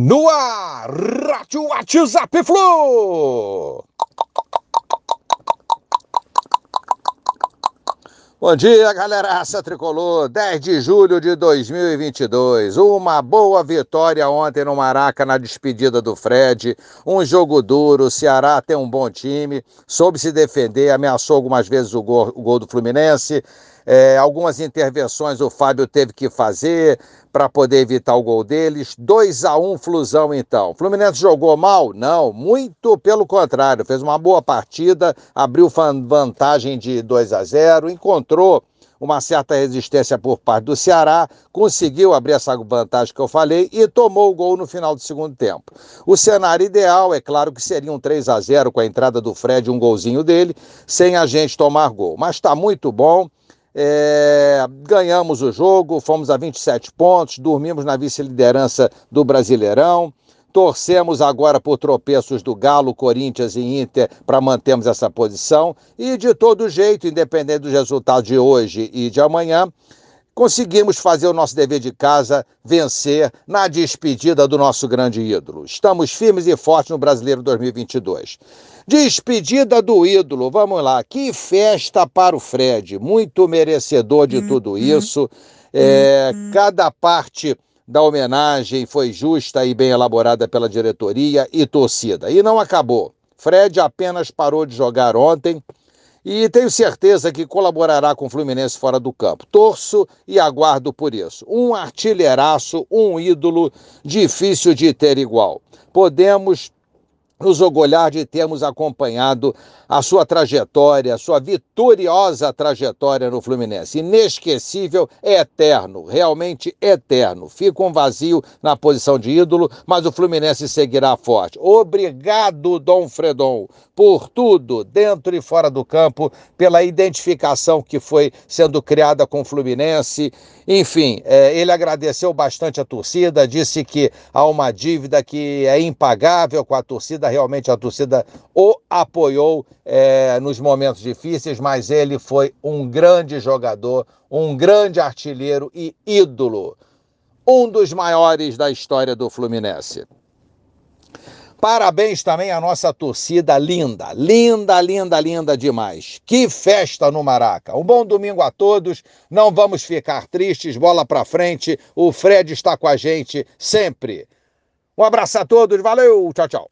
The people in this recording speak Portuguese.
No ar, Rádio WhatsApp Flu! Bom dia, galera. Essa tricolor, 10 de julho de 2022. Uma boa vitória ontem no Maraca na despedida do Fred. Um jogo duro. O Ceará tem um bom time, soube se defender, ameaçou algumas vezes o gol, o gol do Fluminense. É, algumas intervenções o Fábio teve que fazer para poder evitar o gol deles. 2 a 1 Flusão, então. Fluminense jogou mal? Não, muito pelo contrário. Fez uma boa partida, abriu vantagem de 2 a 0, encontrou uma certa resistência por parte do Ceará, conseguiu abrir essa vantagem que eu falei e tomou o gol no final do segundo tempo. O cenário ideal, é claro que seria um 3 a 0 com a entrada do Fred, um golzinho dele, sem a gente tomar gol. Mas está muito bom. É, ganhamos o jogo, fomos a 27 pontos, dormimos na vice-liderança do Brasileirão. Torcemos agora por tropeços do Galo, Corinthians e Inter para mantermos essa posição. E de todo jeito, independente dos resultados de hoje e de amanhã, conseguimos fazer o nosso dever de casa, vencer na despedida do nosso grande ídolo. Estamos firmes e fortes no Brasileiro 2022. Despedida do ídolo, vamos lá. Que festa para o Fred, muito merecedor de tudo uhum. isso. É, uhum. cada parte da homenagem foi justa e bem elaborada pela diretoria e torcida. E não acabou. Fred apenas parou de jogar ontem e tenho certeza que colaborará com o Fluminense fora do campo. Torço e aguardo por isso. Um artilheiraço, um ídolo difícil de ter igual. Podemos nos orgulhar de termos acompanhado a sua trajetória, a sua vitoriosa trajetória no Fluminense. Inesquecível, é eterno, realmente eterno. Fica um vazio na posição de ídolo, mas o Fluminense seguirá forte. Obrigado, Dom Fredon, por tudo, dentro e fora do campo, pela identificação que foi sendo criada com o Fluminense. Enfim, é, ele agradeceu bastante a torcida, disse que há uma dívida que é impagável com a torcida, realmente a torcida o apoiou é, nos momentos difíceis, mas ele foi um grande jogador, um grande artilheiro e ídolo. Um dos maiores da história do Fluminense. Parabéns também à nossa torcida linda, linda, linda, linda demais. Que festa no Maraca. Um bom domingo a todos. Não vamos ficar tristes, bola para frente. O Fred está com a gente sempre. Um abraço a todos, valeu, tchau, tchau.